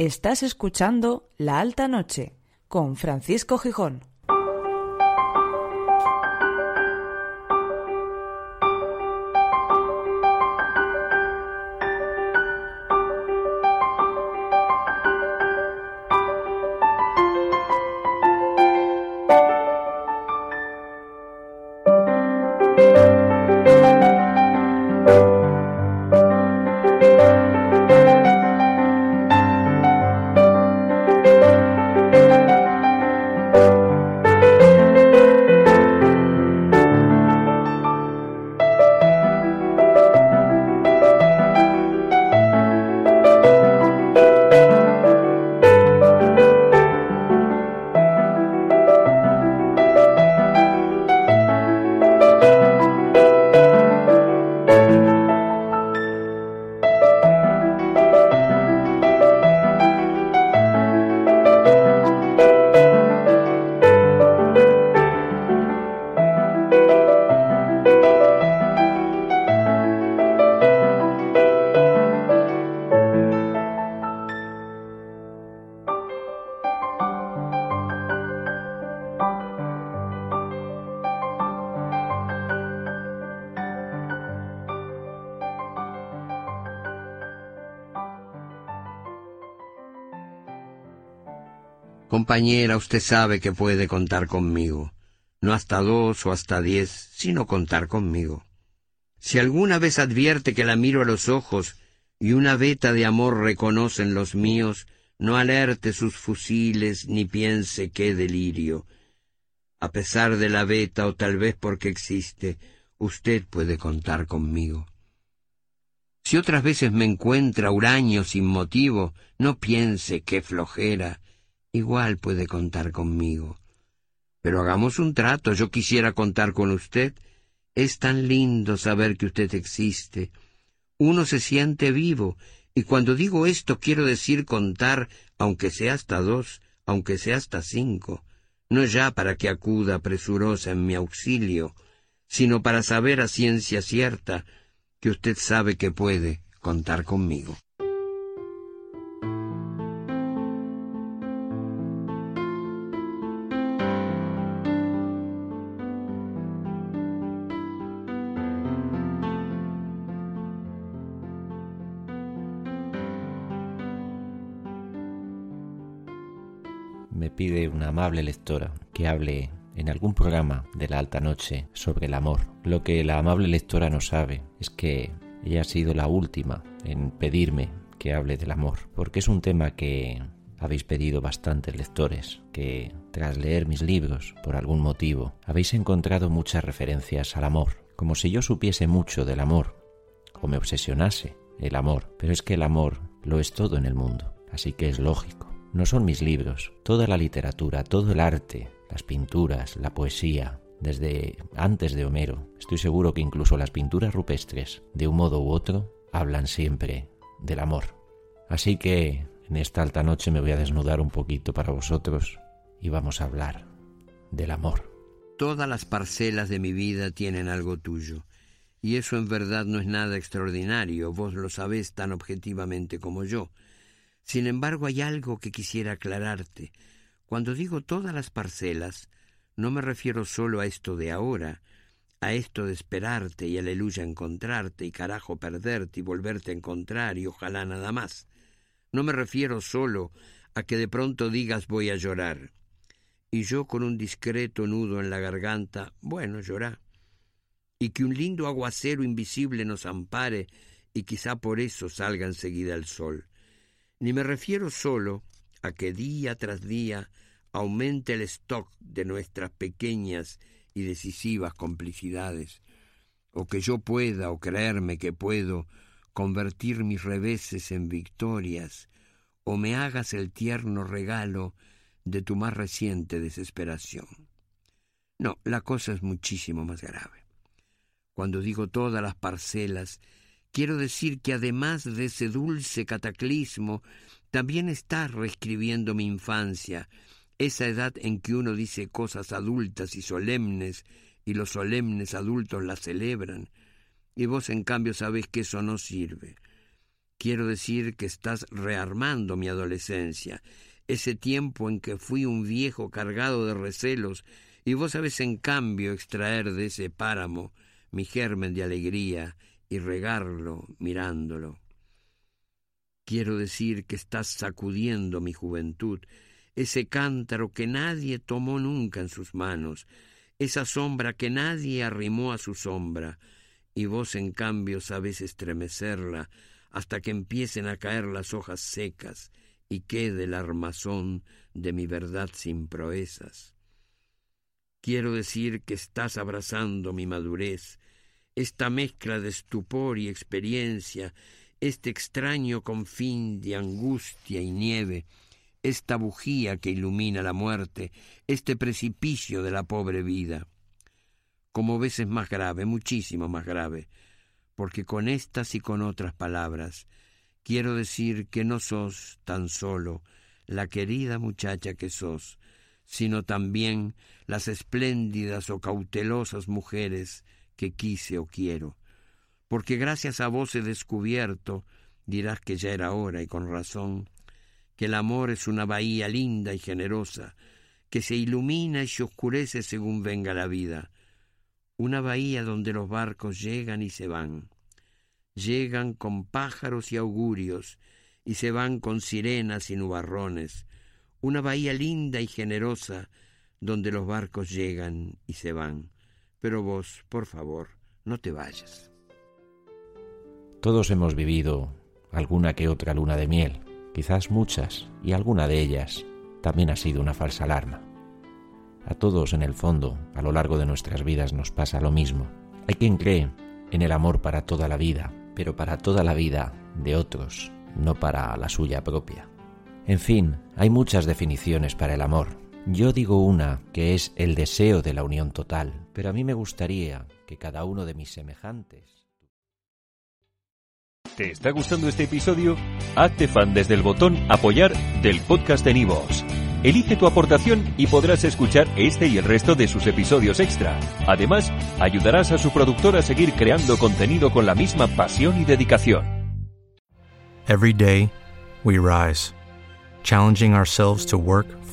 Estás escuchando La Alta Noche con Francisco Gijón. Compañera, usted sabe que puede contar conmigo. No hasta dos o hasta diez, sino contar conmigo. Si alguna vez advierte que la miro a los ojos y una veta de amor reconocen los míos, no alerte sus fusiles ni piense qué delirio. A pesar de la veta o tal vez porque existe, usted puede contar conmigo. Si otras veces me encuentra huraño sin motivo, no piense qué flojera, igual puede contar conmigo. Pero hagamos un trato, yo quisiera contar con usted. Es tan lindo saber que usted existe. Uno se siente vivo, y cuando digo esto quiero decir contar, aunque sea hasta dos, aunque sea hasta cinco, no ya para que acuda presurosa en mi auxilio, sino para saber a ciencia cierta que usted sabe que puede contar conmigo. Pide una amable lectora que hable en algún programa de la alta noche sobre el amor. Lo que la amable lectora no sabe es que ella ha sido la última en pedirme que hable del amor, porque es un tema que habéis pedido bastantes lectores, que tras leer mis libros, por algún motivo, habéis encontrado muchas referencias al amor, como si yo supiese mucho del amor, o me obsesionase el amor, pero es que el amor lo es todo en el mundo, así que es lógico no son mis libros, toda la literatura, todo el arte, las pinturas, la poesía, desde antes de Homero, estoy seguro que incluso las pinturas rupestres, de un modo u otro, hablan siempre del amor. Así que en esta alta noche me voy a desnudar un poquito para vosotros y vamos a hablar del amor. Todas las parcelas de mi vida tienen algo tuyo, y eso en verdad no es nada extraordinario, vos lo sabés tan objetivamente como yo. Sin embargo, hay algo que quisiera aclararte. Cuando digo todas las parcelas, no me refiero solo a esto de ahora, a esto de esperarte y aleluya encontrarte y carajo perderte y volverte a encontrar y ojalá nada más. No me refiero solo a que de pronto digas voy a llorar. Y yo con un discreto nudo en la garganta, bueno, llorá. Y que un lindo aguacero invisible nos ampare y quizá por eso salga enseguida el sol ni me refiero solo a que día tras día aumente el stock de nuestras pequeñas y decisivas complicidades, o que yo pueda o creerme que puedo convertir mis reveses en victorias, o me hagas el tierno regalo de tu más reciente desesperación. No, la cosa es muchísimo más grave. Cuando digo todas las parcelas, quiero decir que además de ese dulce cataclismo, también estás reescribiendo mi infancia, esa edad en que uno dice cosas adultas y solemnes, y los solemnes adultos las celebran, y vos en cambio sabés que eso no sirve. Quiero decir que estás rearmando mi adolescencia, ese tiempo en que fui un viejo cargado de recelos, y vos sabés en cambio extraer de ese páramo mi germen de alegría y regarlo mirándolo. Quiero decir que estás sacudiendo mi juventud, ese cántaro que nadie tomó nunca en sus manos, esa sombra que nadie arrimó a su sombra, y vos en cambio sabés estremecerla hasta que empiecen a caer las hojas secas y quede el armazón de mi verdad sin proezas. Quiero decir que estás abrazando mi madurez, esta mezcla de estupor y experiencia, este extraño confín de angustia y nieve, esta bujía que ilumina la muerte, este precipicio de la pobre vida. Como ves es más grave, muchísimo más grave, porque con estas y con otras palabras quiero decir que no sos tan solo la querida muchacha que sos, sino también las espléndidas o cautelosas mujeres que quise o quiero, porque gracias a vos he descubierto, dirás que ya era hora y con razón, que el amor es una bahía linda y generosa, que se ilumina y se oscurece según venga la vida, una bahía donde los barcos llegan y se van, llegan con pájaros y augurios, y se van con sirenas y nubarrones, una bahía linda y generosa donde los barcos llegan y se van. Pero vos, por favor, no te vayas. Todos hemos vivido alguna que otra luna de miel, quizás muchas, y alguna de ellas también ha sido una falsa alarma. A todos, en el fondo, a lo largo de nuestras vidas nos pasa lo mismo. Hay quien cree en el amor para toda la vida, pero para toda la vida de otros, no para la suya propia. En fin, hay muchas definiciones para el amor. Yo digo una, que es el deseo de la unión total, pero a mí me gustaría que cada uno de mis semejantes ¿Te está gustando este episodio? Hazte fan desde el botón Apoyar del podcast de Nivos. Elige tu aportación y podrás escuchar este y el resto de sus episodios extra. Además, ayudarás a su productor a seguir creando contenido con la misma pasión y dedicación. Every day, we rise, challenging ourselves to work